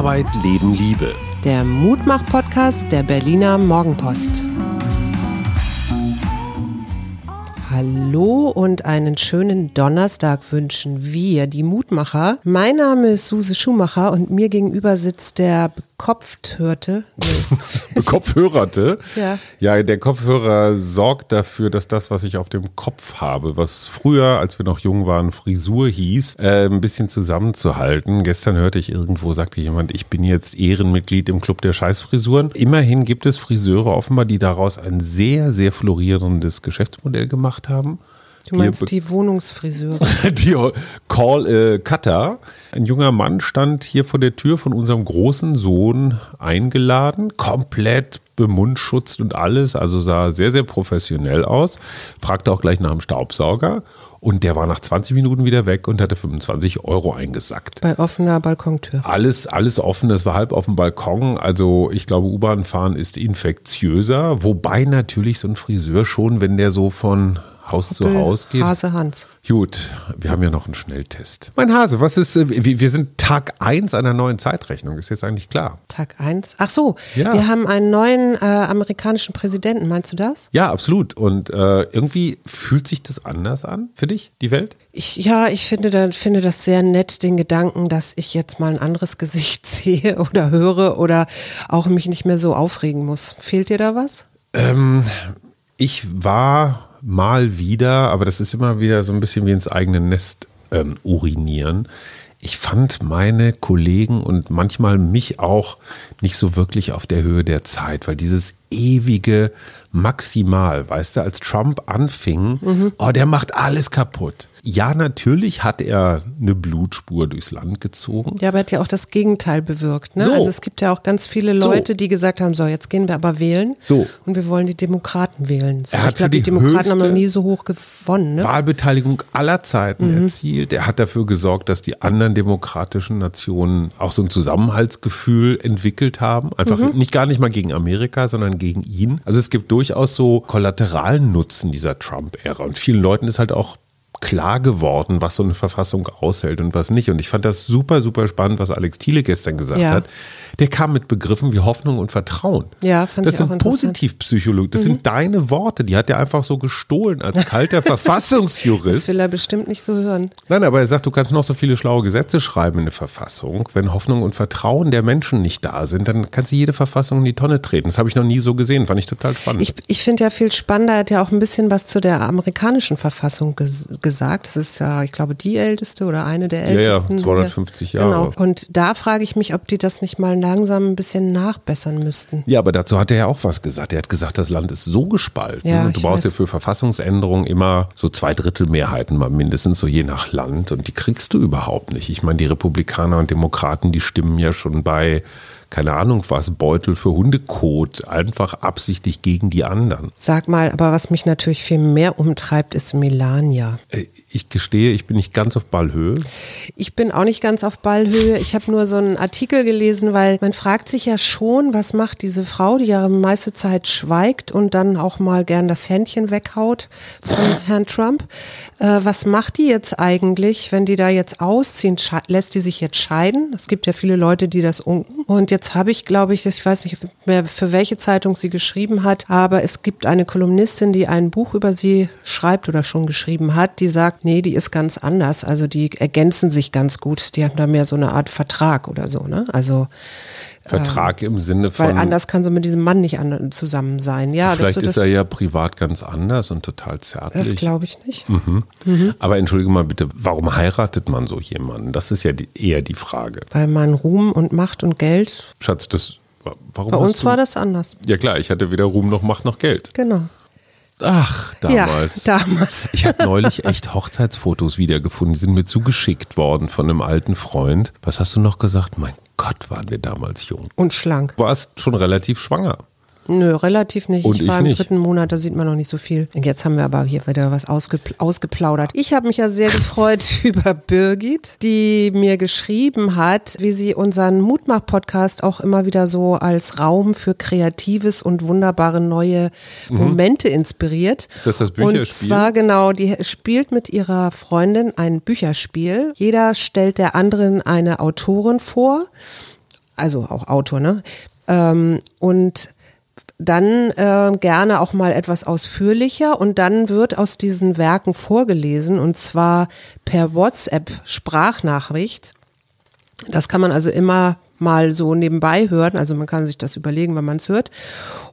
Arbeit, Leben, Liebe. Der Mutmach-Podcast der Berliner Morgenpost. Hallo und einen schönen Donnerstag wünschen wir, die Mutmacher. Mein Name ist Suse Schumacher und mir gegenüber sitzt der Kopfhörte. Nee. Kopfhörerte? Ja. Ja, der Kopfhörer sorgt dafür, dass das, was ich auf dem Kopf habe, was früher, als wir noch jung waren, Frisur hieß, äh, ein bisschen zusammenzuhalten. Gestern hörte ich irgendwo, sagte jemand, ich bin jetzt Ehrenmitglied im Club der Scheißfrisuren. Immerhin gibt es Friseure offenbar, die daraus ein sehr, sehr florierendes Geschäftsmodell gemacht haben. Du meinst die Wohnungsfriseure? die Call äh, Cutter. Ein junger Mann stand hier vor der Tür von unserem großen Sohn eingeladen, komplett bemundschutzt und alles, also sah sehr, sehr professionell aus. Fragte auch gleich nach dem Staubsauger und der war nach 20 Minuten wieder weg und hatte 25 Euro eingesackt. Bei offener Balkontür. Alles, alles offen, das war halb auf dem Balkon. Also ich glaube, U-Bahn fahren ist infektiöser, wobei natürlich so ein Friseur schon, wenn der so von Haus zu Haus geht. Hase Hans. Gut, wir haben ja noch einen Schnelltest. Mein Hase, was ist, äh, wir sind Tag 1 einer neuen Zeitrechnung, ist jetzt eigentlich klar. Tag 1? Ach so, Ja. wir haben einen neuen äh, amerikanischen Präsidenten, meinst du das? Ja, absolut. Und äh, irgendwie fühlt sich das anders an für dich, die Welt? Ich, ja, ich finde, da, finde das sehr nett, den Gedanken, dass ich jetzt mal ein anderes Gesicht sehe oder höre oder auch mich nicht mehr so aufregen muss. Fehlt dir da was? Ähm, ich war mal wieder, aber das ist immer wieder so ein bisschen wie ins eigene Nest ähm, urinieren. Ich fand meine Kollegen und manchmal mich auch nicht so wirklich auf der Höhe der Zeit, weil dieses ewige Maximal, weißt du, als Trump anfing, oh, der macht alles kaputt. Ja, natürlich hat er eine Blutspur durchs Land gezogen. Ja, aber er hat ja auch das Gegenteil bewirkt. Ne? So. Also es gibt ja auch ganz viele So. Leute, die gesagt haben, so, jetzt gehen wir aber wählen So. und wir wollen die Demokraten wählen. So, Er hat ich glaube, die, die Demokraten haben noch nie so hoch gewonnen. Ne? Wahlbeteiligung aller Zeiten erzielt. Er hat dafür gesorgt, dass die anderen demokratischen Nationen auch so ein Zusammenhaltsgefühl entwickelt haben. Einfach nicht gar nicht mal gegen Amerika, sondern gegen ihn. Also es gibt durchaus so kollateralen Nutzen dieser Trump-Ära. Und vielen Leuten ist halt auch klar geworden, was so eine Verfassung aushält und was nicht. Und ich fand das super, super spannend, was Alex Thiele gestern gesagt Ja. hat. Der kam mit Begriffen wie Hoffnung und Vertrauen. Ja, fand das ich auch sind. Mhm. Positivpsychologie. Das sind deine Worte. Die hat er einfach so gestohlen als kalter Das Verfassungsjurist. will er bestimmt nicht so hören. Nein, aber er sagt, du kannst noch so viele schlaue Gesetze schreiben in eine Verfassung. Wenn Hoffnung und Vertrauen der Menschen nicht da sind, dann kannst du jede Verfassung in die Tonne treten. Das habe ich noch nie so gesehen. Fand ich total spannend. Ich, ich finde ja viel spannender, er hat ja auch ein bisschen was zu der amerikanischen Verfassung ges gesagt. Das ist ja, ich glaube, die älteste oder eine der Ja, ja, ältesten. 250 Genau. Jahre. Und da frage ich mich, ob die das nicht mal langsam ein bisschen nachbessern müssten. ja, aber dazu hat er ja auch was gesagt. Er hat gesagt, das Land ist so gespalten. Ja, und du brauchst weiß. ja für Verfassungsänderungen immer so zwei Drittel Mehrheiten mal mindestens, so je nach Land. Und die kriegst du überhaupt nicht. Ich meine, die Republikaner und Demokraten, die stimmen ja schon bei, keine Ahnung was, Beutel für Hundekot einfach absichtlich gegen die anderen. Sag mal, aber was mich natürlich viel mehr umtreibt, ist Melania. Äh, Ich gestehe, ich bin nicht ganz auf Ballhöhe. Ich bin auch nicht ganz auf Ballhöhe. Ich habe nur so einen Artikel gelesen, weil man fragt sich ja schon, was macht diese Frau, die ja meiste Zeit schweigt und dann auch mal gern das Händchen weghaut von Herrn Trump. Äh, was macht die jetzt eigentlich, wenn die da jetzt ausziehen? Lässt die sich jetzt scheiden? Es gibt ja viele Leute, die das unken. Und jetzt habe ich, glaube ich, ich weiß nicht mehr, für welche Zeitung sie geschrieben hat, aber es gibt eine Kolumnistin, die ein Buch über sie schreibt oder schon geschrieben hat, die sagt, nee, die ist ganz anders. Also die ergänzen sich ganz gut. Die haben da mehr so eine Art Vertrag oder so, ne? Also Vertrag im Sinne weil von. anders kann so mit diesem Mann nicht an, zusammen sein. Ja, Vielleicht ist das, er ja privat ganz anders und total das zärtlich. glaube ich nicht. Mhm. Aber entschuldige mal bitte, warum heiratet man so jemanden? Das ist ja die, eher die Frage. Weil man Ruhm und Macht und Geld, Schatz, das. Warum bei uns war das anders. Ja klar, ich hatte weder Ruhm noch Macht noch Geld. Genau. Ach, damals. Ja, damals. Ich habe neulich echt Hochzeitsfotos wiedergefunden. Die sind mir zugeschickt worden von einem alten Freund. Was hast du noch gesagt? Mein Gott, waren wir damals jung. Und schlank. Du warst schon relativ schwanger. Nö, relativ nicht. Und ich war ich im nicht. dritten Monat, da sieht man noch nicht so viel. Und jetzt haben wir aber hier wieder was ausgepl ausgeplaudert. Ich habe mich ja sehr gefreut über Birgit, die mir geschrieben hat, wie sie unseren Mutmach-Podcast auch immer wieder so als Raum für kreatives und wunderbare neue Momente inspiriert. Mhm. Ist das das Und Bücherspiel? zwar genau, die spielt mit ihrer Freundin ein Bücherspiel. Jeder stellt der anderen eine Autorin vor also auch Autor, ne? Ähm, und dann äh, gerne auch mal etwas ausführlicher und dann wird aus diesen Werken vorgelesen und zwar per WhatsApp Sprachnachricht. Das kann man also immer mal so nebenbei hören, also man kann sich das überlegen, wenn man es hört.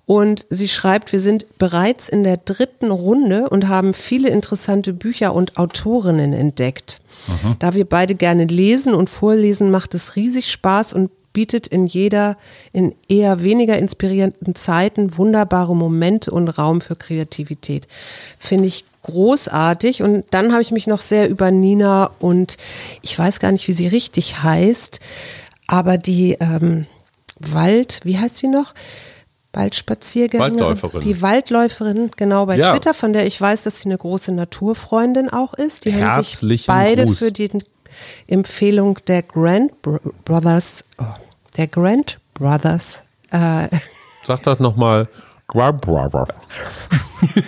Und sie schreibt, wir sind bereits in der dritten Runde und haben viele interessante Bücher und Autorinnen entdeckt. Mhm. Da wir beide gerne lesen und vorlesen, macht es riesig Spaß und bietet in jeder, in eher weniger inspirierenden Zeiten wunderbare Momente und Raum für Kreativität. Finde ich großartig. Und dann habe ich mich noch sehr über Nina und ich weiß gar nicht, wie sie richtig heißt, aber die ähm, Wald, wie heißt sie noch? Waldspaziergängerin. Waldläuferin. Die Waldläuferin, genau, bei Ja. Twitter, von der ich weiß, dass sie eine große Naturfreundin auch ist. Die haben sich Herzlichen beide Gruß. für die Empfehlung der Grant Bro- Brothers, oh, der Grant Brothers, äh, Sag das nochmal.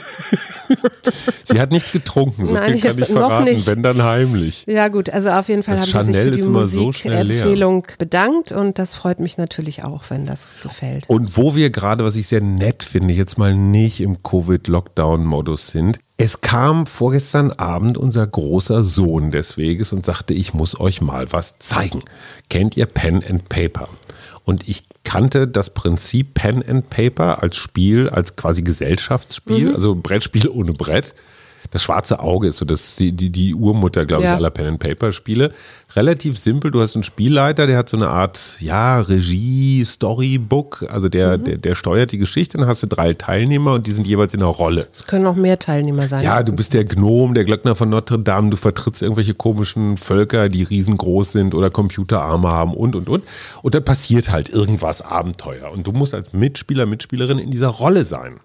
Sie hat nichts getrunken, so Nein, viel ich kann ich verraten, nicht. wenn dann heimlich. ja gut, also auf jeden Fall Das haben Chanel sie sich für die immer so. Musikempfehlung bedankt und das freut mich natürlich auch, wenn das gefällt. Und wo wir gerade, was ich sehr nett finde, jetzt mal nicht im Covid-Lockdown-Modus sind. Es kam vorgestern Abend unser großer Sohn des Weges und sagte, ich muss euch mal was zeigen. Kennt ihr Pen and Paper? Und ich kannte das Prinzip Pen and Paper als Spiel, als quasi Gesellschaftsspiel, also Brettspiel ohne Brett. Das schwarze Auge ist so das, die, die, die Urmutter, glaube Ja. ich, aller Pen and Paper Spiele. Relativ simpel. Du hast einen Spielleiter, der hat so eine Art, ja, Regie, Storybook. Also der, der, der steuert die Geschichte. Dann hast du drei Teilnehmer und die sind jeweils in einer Rolle. Es können noch mehr Teilnehmer sein. Ja, du bist der Gnom, der Glöckner von Notre Dame, du vertrittst irgendwelche komischen Völker, die riesengroß sind oder Computerarme haben und, und, und. Und dann passiert halt irgendwas Abenteuer. Und du musst als Mitspieler, Mitspielerin in dieser Rolle sein.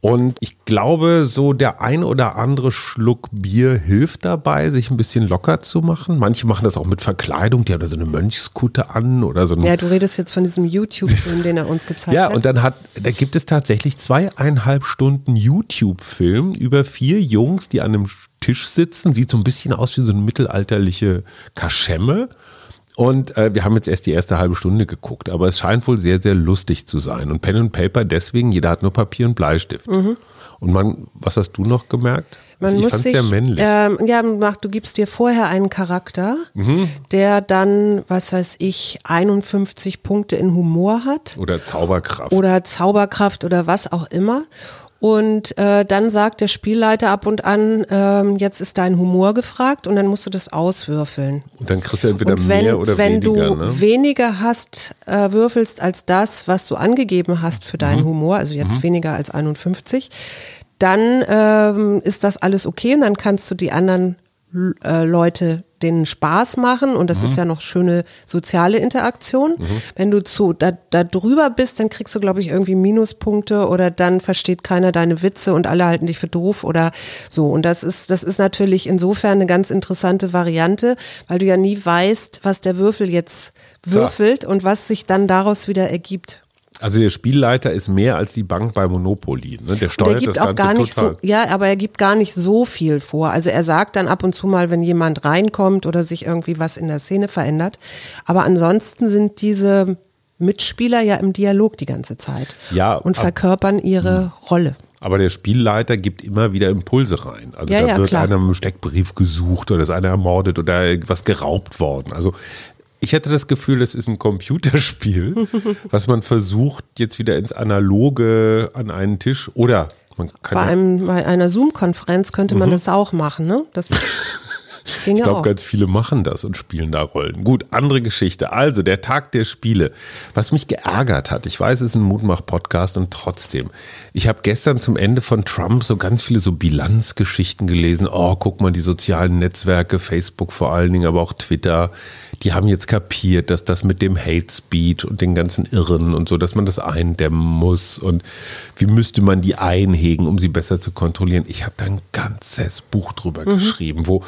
Und ich glaube, so der ein oder andere Schluck Bier hilft dabei, sich ein bisschen locker zu machen. Manche machen das auch mit Verkleidung, die haben da so eine Mönchskutte an oder so Ja, du redest jetzt von diesem YouTube-Film, den er uns gezeigt ja, hat. und dann hat, da gibt es tatsächlich zweieinhalb Stunden YouTube-Film über vier Jungs, die an einem Tisch sitzen. Sieht so ein bisschen aus wie so eine mittelalterliche Kaschemme. Und äh, wir haben jetzt erst die erste halbe Stunde geguckt, aber es scheint wohl sehr, sehr lustig zu sein. Und Pen and Paper deswegen, jeder hat nur Papier und Bleistift. Und man, was hast du noch gemerkt? Mhm. Man Also ich muss fand's sich, sehr männlich. Ähm, ja, mach, du gibst dir vorher einen Charakter, Mhm. der dann, was weiß ich, 51 Punkte in Humor hat Oder Zauberkraft. oder Zauberkraft oder was auch immer. Und äh, dann sagt der Spielleiter ab und an, ähm, jetzt ist dein Humor gefragt und dann musst du das auswürfeln. und dann kriegst du entweder und wenn, mehr oder wenn weniger. du ne? weniger hast, äh, würfelst als das, was du angegeben hast für Mhm. deinen Humor, also jetzt weniger als 51, dann ähm, ist das alles okay und dann kannst du die anderen äh, Leute denen Spaß machen und das Mhm. ist ja noch schöne soziale Interaktion. Wenn du zu da, da drüber bist, dann kriegst du glaube ich irgendwie Minuspunkte oder dann versteht keiner deine Witze und alle halten dich für doof oder so und das ist das ist natürlich insofern eine ganz interessante Variante, weil du ja nie weißt, was der Würfel jetzt würfelt und was sich dann daraus wieder ergibt. Also der Spielleiter ist mehr als die Bank bei Monopoly. Ne? Der Und er steuert gibt das auch Ganze gar nicht total. so, ja, aber er gibt gar nicht so viel vor. Also er sagt dann ab und zu mal, wenn jemand reinkommt oder sich irgendwie was in der Szene verändert. Aber ansonsten sind diese Mitspieler ja im Dialog die ganze Zeit Ja, und verkörpern ihre Rolle. Aber der Spielleiter gibt immer wieder Impulse rein. Also Ja, da ja, wird klar. einer mit einem Steckbrief gesucht oder ist einer ermordet oder was geraubt worden. Also ich hatte das Gefühl, das ist ein Computerspiel, was man versucht, jetzt wieder ins Analoge an einen Tisch oder man kann Bei, einem, bei einer Zoom-Konferenz könnte man das auch machen, ne? Das ging ich glaube, ganz viele machen das und spielen da Rollen. Gut, andere Geschichte. Also, der Tag der Spiele. Was mich geärgert hat, ich weiß, es ist ein Mutmach-Podcast und trotzdem. Ich habe gestern zum Ende von Trump so ganz viele so Bilanzgeschichten gelesen. Oh, guck mal, die sozialen Netzwerke, Facebook vor allen Dingen, aber auch Twitter, die haben jetzt kapiert, dass das mit dem Hate Speech und den ganzen Irren und so, dass man das eindämmen muss und wie müsste man die einhegen, um sie besser zu kontrollieren. Ich habe da ein ganzes Buch drüber geschrieben, wo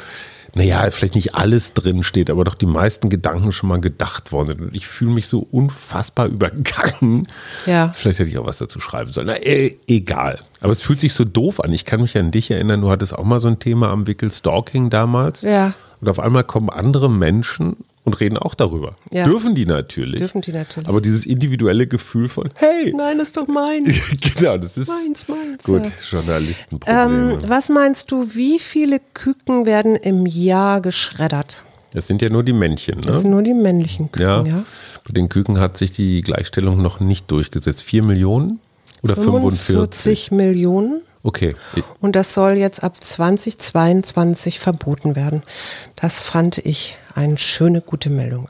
naja, vielleicht nicht alles drin steht, aber doch die meisten Gedanken schon mal gedacht worden sind. Und ich fühle mich so unfassbar übergangen. Ja. Vielleicht hätte ich auch was dazu schreiben sollen. Na, äh, egal. Aber es fühlt sich so doof an. Ich kann mich an dich erinnern, du hattest auch mal so ein Thema am Wickel Stalking damals. Ja. Und auf einmal kommen andere Menschen und reden auch darüber. Ja. Dürfen die natürlich. Dürfen die natürlich. Aber dieses individuelle Gefühl von, hey, Nein, das ist doch meins. genau, das ist Meins, meins, gut, ja. Journalistenprobleme. Ähm, was meinst du, wie viele Küken werden im Jahr geschreddert? das sind ja nur die Männchen, Das sind ne? nur die männlichen Küken, Ja. ja? Bei den Küken hat sich die Gleichstellung noch nicht durchgesetzt. Vier Millionen oder 45? 45 Millionen. Okay. Und das soll jetzt ab 2022 verboten werden. Das fand ich eine schöne, gute Meldung.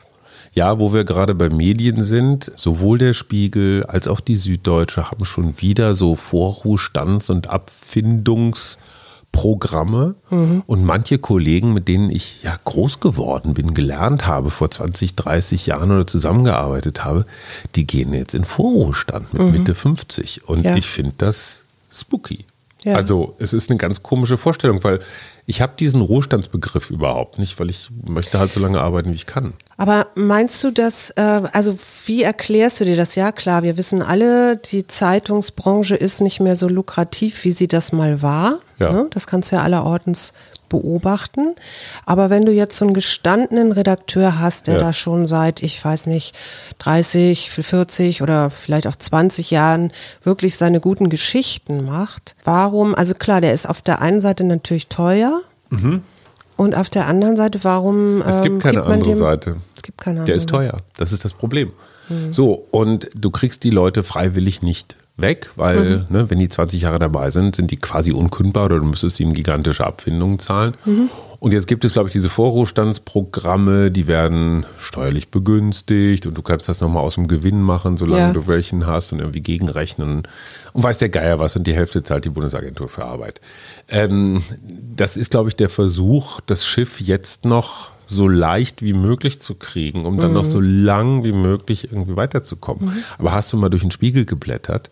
Ja, wo wir gerade bei Medien sind, sowohl der Spiegel als auch die Süddeutsche haben schon wieder so Vorruhestands- und Abfindungsprogramme. Und manche Kollegen, mit denen ich ja groß geworden bin, gelernt habe, vor 20, 30 Jahren oder zusammengearbeitet habe, die gehen jetzt in Vorruhestand mit Mitte 50. Und Ja. ich finde das spooky. Ja. Also es ist eine ganz komische Vorstellung, weil ich habe diesen Ruhestandsbegriff überhaupt nicht, weil ich möchte halt so lange arbeiten, wie ich kann. Aber meinst du das, äh, also wie erklärst du dir das? Ja klar, wir wissen alle, die Zeitungsbranche ist nicht mehr so lukrativ, wie sie das mal war. Ja. Ne? Das kannst du ja allerortens beobachten. Aber wenn du jetzt so einen gestandenen Redakteur hast, der Ja. da schon seit, ich weiß nicht, 30, 40 oder vielleicht auch 20 Jahren wirklich seine guten Geschichten macht, warum, also klar, der ist auf der einen Seite natürlich teuer. Und auf der anderen Seite, warum Mhm. Es gibt ähm, keine man andere dem, Seite. Es gibt keine andere Der ist teuer. Das ist das Problem. So, und du kriegst die Leute freiwillig nicht weg, weil, ne, wenn die 20 Jahre dabei sind, sind die quasi unkündbar oder du müsstest ihnen gigantische Abfindungen zahlen. Und jetzt gibt es, glaube ich, diese Vorruhestandsprogramme, die werden steuerlich begünstigt und du kannst das nochmal aus dem Gewinn machen, solange Ja. du welchen hast und irgendwie gegenrechnen. Und weiß der Geier was und die Hälfte zahlt die Bundesagentur für Arbeit. Ähm, das ist, glaube ich, der Versuch, das Schiff jetzt noch so leicht wie möglich zu kriegen, um dann noch so lang wie möglich irgendwie weiterzukommen. Aber hast du mal durch den Spiegel geblättert?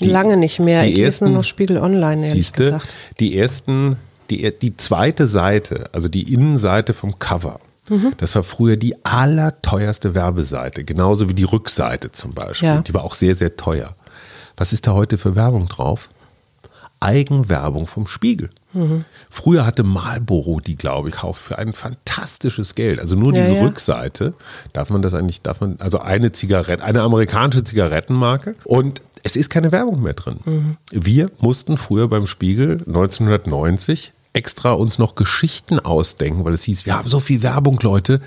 Die- Lange nicht mehr. die ich lese nur ersten- noch Spiegel Online, ehrlich Siehste, gesagt. die ersten, die, die zweite Seite, also die Innenseite vom Cover, Mhm. das war früher die allerteuerste Werbeseite, genauso wie die Rückseite zum Beispiel. Ja. Die war auch sehr, sehr teuer. Was ist da heute für Werbung drauf? Eigenwerbung vom Spiegel. Mhm. Früher hatte Marlboro die, glaube ich, gekauft für ein fantastisches Geld. Also nur Ja, diese ja. Rückseite. Darf man das eigentlich, darf man, also eine Zigarette, eine amerikanische Zigarettenmarke. Und es ist keine Werbung mehr drin. Mhm. Wir mussten früher beim Spiegel 1990 extra uns noch Geschichten ausdenken, weil es hieß, wir haben so viel Werbung, Leute.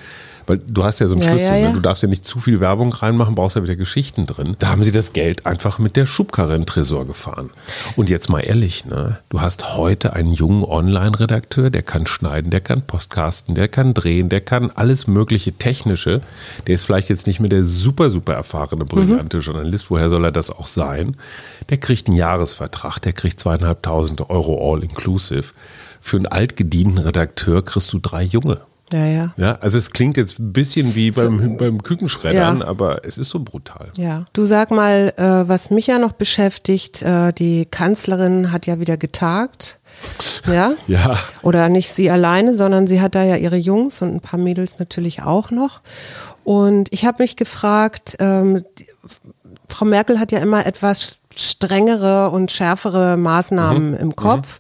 Weil du hast ja so einen Ja, Schlüssel, ja, ja. Ne? du darfst ja nicht zu viel Werbung reinmachen, brauchst ja wieder Geschichten drin. Da haben sie das Geld einfach mit der Schubkarre in Tresor gefahren. Und jetzt mal ehrlich, ne? du hast heute einen jungen Online-Redakteur, der kann schneiden, der kann podcasten, der kann drehen, der kann alles mögliche Technische. Der ist vielleicht jetzt nicht mehr der super, super erfahrene, brillante Journalist, woher soll er das auch sein? Der kriegt einen Jahresvertrag, der kriegt zweieinhalbtausend Euro all-inclusive. Für einen altgedienten Redakteur kriegst du drei Junge. Ja, ja. Ja, also es klingt jetzt ein bisschen wie beim, beim Kükenschreddern, Ja. aber es ist so brutal. Ja, du sag mal, äh, was mich ja noch beschäftigt, äh, die Kanzlerin hat ja wieder getagt. Ja? Ja. Oder nicht sie alleine, sondern sie hat da ja ihre Jungs und ein paar Mädels natürlich auch noch. Und ich habe mich gefragt, ähm, die, Frau Merkel hat ja immer etwas strengere und schärfere Maßnahmen im Kopf.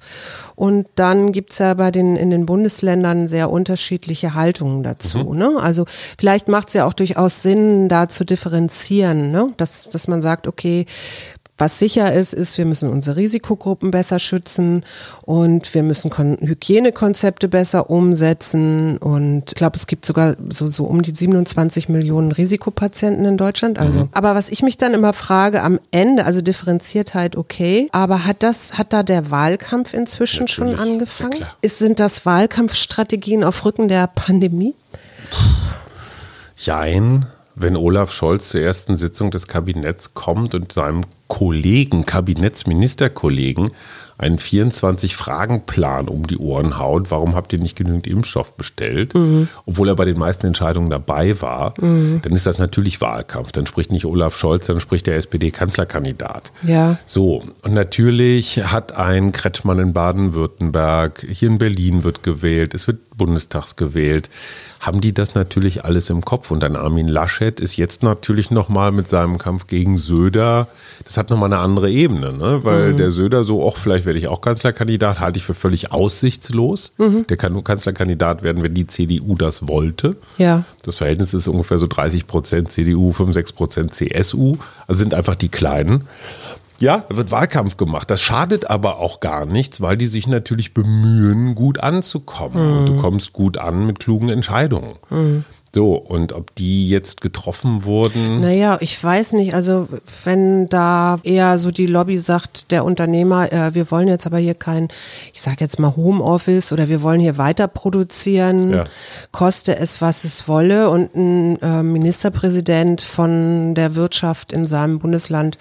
Und dann gibt's ja bei den in den Bundesländern sehr unterschiedliche Haltungen dazu. Ne? Also vielleicht macht es ja auch durchaus Sinn, da zu differenzieren, ne? dass, dass man sagt, okay, was sicher ist, ist, wir müssen unsere Risikogruppen besser schützen und wir müssen Kon Hygienekonzepte besser umsetzen. Und ich glaube, es gibt sogar so, so um die 27 Millionen Risikopatienten in Deutschland. Also, aber was ich mich dann immer frage, am Ende, also Differenziertheit okay, aber hat das, hat da der Wahlkampf inzwischen schon Natürlich, ja angefangen? klar. Ist, sind das Wahlkampfstrategien auf Rücken der Pandemie? Jein, wenn Olaf Scholz zur ersten Sitzung des Kabinetts kommt und seinem Kollegen, Kabinettsministerkollegen, einen 24-Fragen-Plan um die Ohren haut, warum habt ihr nicht genügend Impfstoff bestellt, obwohl er bei den meisten Entscheidungen dabei war, dann ist das natürlich Wahlkampf. Dann spricht nicht Olaf Scholz, dann spricht der SPD-Kanzlerkandidat. Ja. So, und natürlich hat ein Kretschmann in Baden-Württemberg, hier in Berlin wird gewählt, es wird Bundestags gewählt, haben die das natürlich alles im Kopf. Und dann Armin Laschet ist jetzt natürlich nochmal mit seinem Kampf gegen Söder, das hat nochmal eine andere Ebene, ne? weil mhm. der Söder so, auch vielleicht werde ich auch Kanzlerkandidat, halte ich für völlig aussichtslos. Mhm. Der kann nur Kanzlerkandidat werden, wenn die CDU das wollte. Ja. Das Verhältnis ist ungefähr so 30 Prozent CDU, 65 Prozent CSU, also sind einfach die Kleinen. Ja, da wird Wahlkampf gemacht. Das schadet aber auch gar nichts, weil die sich natürlich bemühen, gut anzukommen. Mhm. Und du kommst gut an mit klugen Entscheidungen. Mhm. So, und ob die jetzt getroffen wurden? Naja, ich weiß nicht. Also, wenn da eher so die Lobby sagt, der Unternehmer, äh, wir wollen jetzt aber hier kein, ich sage jetzt mal Homeoffice oder wir wollen hier weiter produzieren, ja. koste es, was es wolle. Und ein äh, Ministerpräsident von der Wirtschaft in seinem Bundesland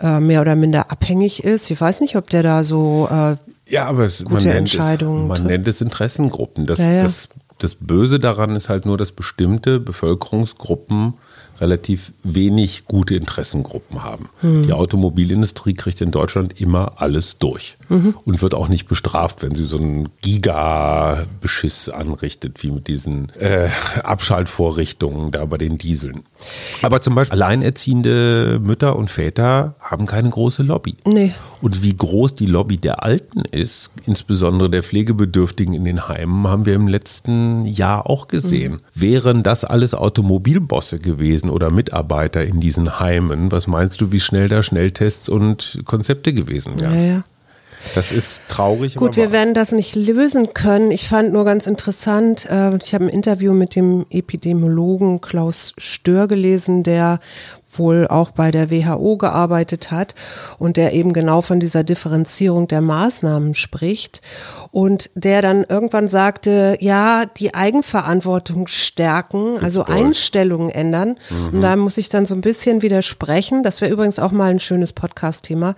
äh, mehr oder minder abhängig ist. Ich weiß nicht, ob der da so äh, ja, aber es, man, nennt es, man nennt es Interessengruppen. Das, ja, ja. das das Böse daran ist halt nur, dass bestimmte Bevölkerungsgruppen relativ wenig gute Interessengruppen haben. Mhm. Die Automobilindustrie kriegt in Deutschland immer alles durch mhm. und wird auch nicht bestraft, wenn sie so einen Giga-Beschiss anrichtet, wie mit diesen äh, Abschaltvorrichtungen da bei den Dieseln. Aber zum Beispiel alleinerziehende Mütter und Väter haben keine große Lobby. Nee. Und wie groß die Lobby der Alten ist, insbesondere der Pflegebedürftigen in den Heimen, haben wir im letzten Jahr auch gesehen. Mhm. Wären das alles Automobilbosse gewesen oder Mitarbeiter in diesen Heimen, was meinst du, wie schnell da Schnelltests und Konzepte gewesen wären? Ja, ja. Das ist traurig. Gut, wir werden das nicht lösen können. Ich fand nur ganz interessant, äh, ich habe ein Interview mit dem Epidemiologen Klaus Stör gelesen, der wohl auch bei der WHO gearbeitet hat und der eben genau von dieser Differenzierung der Maßnahmen spricht und der dann irgendwann sagte, ja, die Eigenverantwortung stärken, also Einstellungen ändern. Mhm. Und da muss ich dann so ein bisschen widersprechen. Das wäre übrigens auch mal ein schönes Podcast-Thema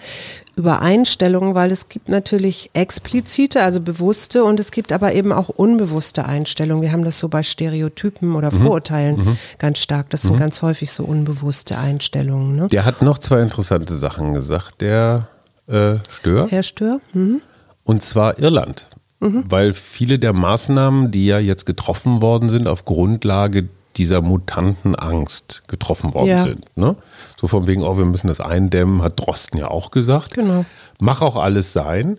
über Einstellungen, weil es gibt natürlich explizite, also bewusste und es gibt aber eben auch unbewusste Einstellungen. Wir haben das so bei Stereotypen oder mhm. Vorurteilen mhm. ganz stark. Das sind mhm. ganz häufig so unbewusste Einstellungen. Ne? Der hat noch zwei interessante Sachen gesagt, der äh, Stör. Herr Stör. Mhm. Und zwar Irland. Mhm. Weil viele der Maßnahmen, die ja jetzt getroffen worden sind, auf Grundlage dieser mutanten Angst getroffen worden ja. sind. Ne? So von wegen, oh, wir müssen das eindämmen, hat Drosten ja auch gesagt. Genau. Mach auch alles sein.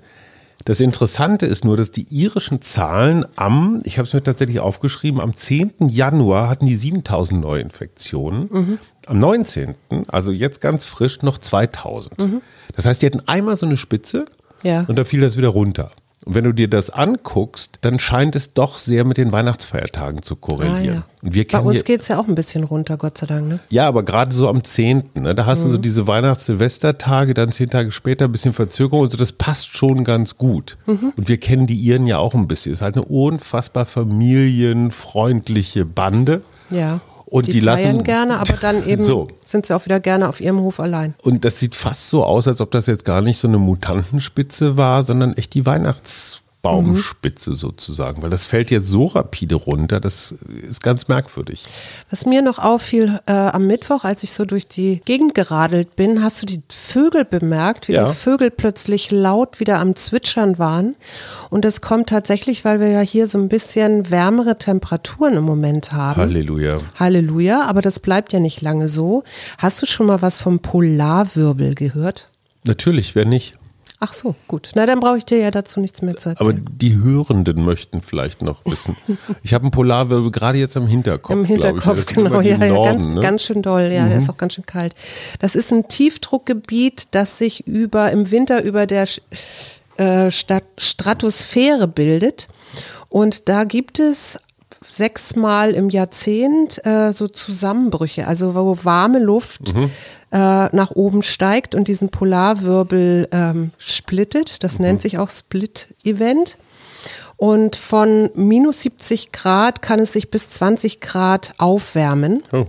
Das Interessante ist nur, dass die irischen Zahlen am, ich habe es mir tatsächlich aufgeschrieben, am 10. Januar hatten die 7000 Neuinfektionen. Mhm. Am 19., also jetzt ganz frisch, noch 2000. Mhm. Das heißt, die hatten einmal so eine Spitze ja. und da fiel das wieder runter. Und wenn du dir das anguckst, dann scheint es doch sehr mit den Weihnachtsfeiertagen zu korrelieren. Ah, ja. Bei uns geht es ja auch ein bisschen runter, Gott sei Dank. Ne? Ja, aber gerade so am 10. Ne, da hast mhm. du so diese Weihnachts-Silvestertage, dann zehn Tage später ein bisschen Verzögerung und so, das passt schon ganz gut. Mhm. Und wir kennen die Iren ja auch ein bisschen. Es ist halt eine unfassbar familienfreundliche Bande. Ja. Und die, die lassen gerne, aber dann eben so. sind sie auch wieder gerne auf ihrem Hof allein. Und das sieht fast so aus, als ob das jetzt gar nicht so eine Mutantenspitze war, sondern echt die Weihnachts Baumspitze mhm. sozusagen, weil das fällt jetzt so rapide runter, das ist ganz merkwürdig. Was mir noch auffiel äh, am Mittwoch, als ich so durch die Gegend geradelt bin, hast du die Vögel bemerkt, wie ja. die Vögel plötzlich laut wieder am Zwitschern waren. Und das kommt tatsächlich, weil wir ja hier so ein bisschen wärmere Temperaturen im Moment haben. Halleluja. Halleluja, aber das bleibt ja nicht lange so. Hast du schon mal was vom Polarwirbel gehört? Natürlich, wer nicht? Ach so, gut. Na, dann brauche ich dir ja dazu nichts mehr zu erzählen. Aber die Hörenden möchten vielleicht noch wissen. Ich habe einen Polarwirbel gerade jetzt am Hinterkopf. Im Hinterkopf, genau. Ja, ja Norden, ganz, ne? ganz schön doll. Ja, mhm. der ist auch ganz schön kalt. Das ist ein Tiefdruckgebiet, das sich über im Winter über der äh, Stratosphäre bildet. Und da gibt es sechsmal im Jahrzehnt äh, so Zusammenbrüche, also wo warme Luft mhm. äh, nach oben steigt und diesen Polarwirbel ähm, splittet. Das mhm. nennt sich auch Split-Event. Und von minus 70 Grad kann es sich bis 20 Grad aufwärmen. Oh.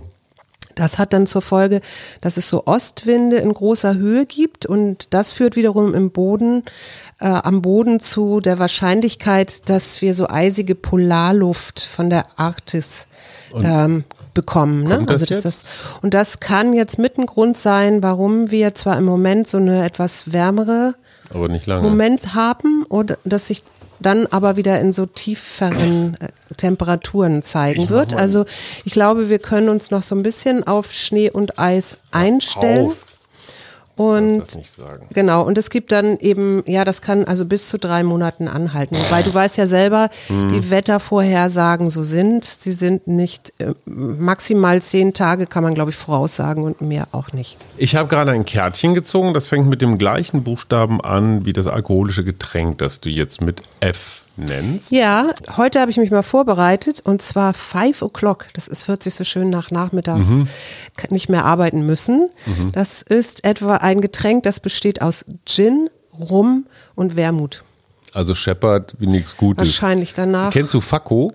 Das hat dann zur Folge, dass es so Ostwinde in großer Höhe gibt und das führt wiederum im Boden, äh, am Boden zu der Wahrscheinlichkeit, dass wir so eisige Polarluft von der Arktis ähm, bekommen. Ne? Das also das, das, und das kann jetzt mit ein Grund sein, warum wir zwar im Moment so eine etwas wärmere Moment haben oder dass sich dann aber wieder in so tieferen äh, Temperaturen zeigen wird. Also ich glaube, wir können uns noch so ein bisschen auf Schnee und Eis einstellen. Auf. Und das nicht sagen. genau, und es gibt dann eben, ja, das kann also bis zu drei Monaten anhalten. Wobei du weißt ja selber, Hm. die Wettervorhersagen so sind. Sie sind nicht äh, maximal zehn Tage, kann man, glaube ich, voraussagen und mehr auch nicht. Ich habe gerade ein Kärtchen gezogen, das fängt mit dem gleichen Buchstaben an wie das alkoholische Getränk, das du jetzt mit F nennst. Ja, heute habe ich mich mal vorbereitet und zwar Five O'Clock. Das ist, hört sich so schön nach nachmittags Mhm. nicht mehr arbeiten müssen. Das ist etwa ein Getränk, das besteht aus Gin, Rum und Wermut. Also Shepard wie nichts Gutes. Wahrscheinlich danach. Kennst du Fakko?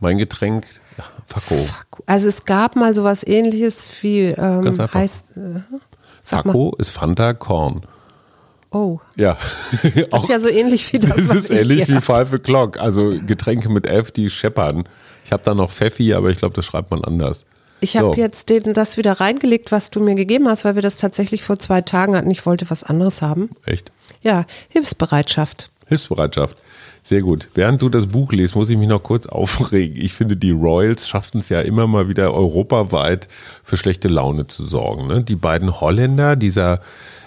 Mein Getränk? Ja, Fakko. Also es gab mal sowas ähnliches wie ähm, heißt äh. Fakko ist Fanta Korn. Oh, Ja. das ist ja so ähnlich wie das, Das ist ich ähnlich wie Five O'Clock. Also Getränke mit F, die scheppern. Ich habe da noch Pfeffi, aber ich glaube, das schreibt man anders. Ich habe So. jetzt den, das wieder reingelegt, was du mir gegeben hast, weil wir das tatsächlich vor zwei Tagen hatten. Ich wollte was anderes haben. Echt? Ja, Hilfsbereitschaft. Hilfsbereitschaft. Sehr gut. Während du das Buch liest, muss ich mich noch kurz aufregen. Ich finde, die Royals schafften es ja immer mal wieder europaweit für schlechte Laune zu sorgen. Ne? Die beiden Holländer, dieser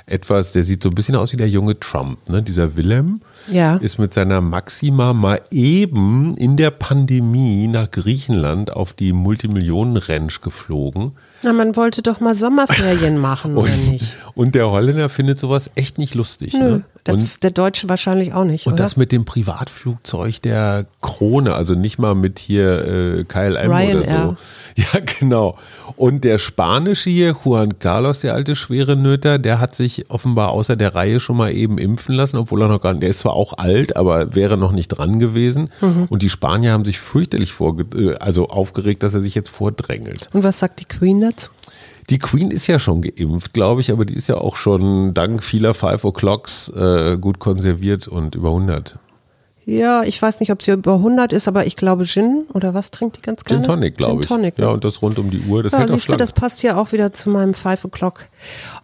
etwas, der sieht so ein bisschen aus wie der junge Trump, ne? dieser Willem, Ja. ist mit seiner Maxima mal eben in der Pandemie nach Griechenland auf die Multimillionen-Ranch geflogen. Na, man wollte doch mal Sommerferien machen, oder Und, nicht? und der Holländer findet sowas echt nicht lustig. Nö, ne? das, und, der Deutsche wahrscheinlich auch nicht, und oder? das mit dem Privatflugzeug der Krone, also nicht mal mit hier äh, KLM oder Ryanair. so. Ja, genau. Und der Spanische hier, Juan Carlos, der alte schwere Nöter, der hat sich offenbar außer der Reihe schon mal eben impfen lassen, obwohl er noch gar nicht, der ist zwar auch alt, aber wäre noch nicht dran gewesen. Mhm. Und die Spanier haben sich fürchterlich vorge äh, also aufgeregt, dass er sich jetzt vordrängelt. Und was sagt die Queen dazu? Die Queen ist ja schon geimpft, glaube ich, aber die ist ja auch schon dank vieler Five O'Clocks äh, gut konserviert und über 100. Ja, ich weiß nicht, ob sie über 100 ist, aber ich glaube Gin oder was trinkt die ganz gerne? Gin Tonic, glaube ich. Tonic, ja, ne? und das rund um die Uhr. Das Ja, hält siehst du, das passt ja auch wieder zu meinem Five O'Clock.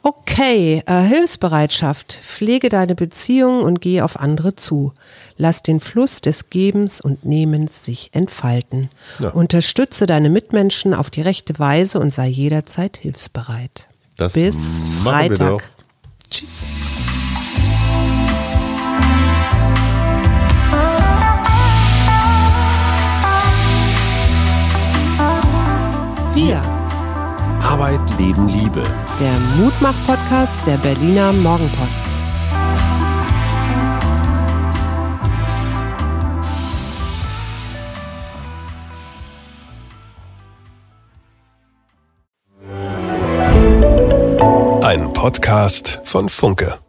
Okay, äh, Hilfsbereitschaft. Pflege deine Beziehung und gehe auf andere zu. Lass den Fluss des Gebens und Nehmens sich entfalten. Ja. Unterstütze deine Mitmenschen auf die rechte Weise und sei jederzeit hilfsbereit. Das Bis Freitag. Tschüss. Wir, Arbeit, Leben, Liebe. der Mutmach-Podcast der Berliner Morgenpost. Podcast von Funke.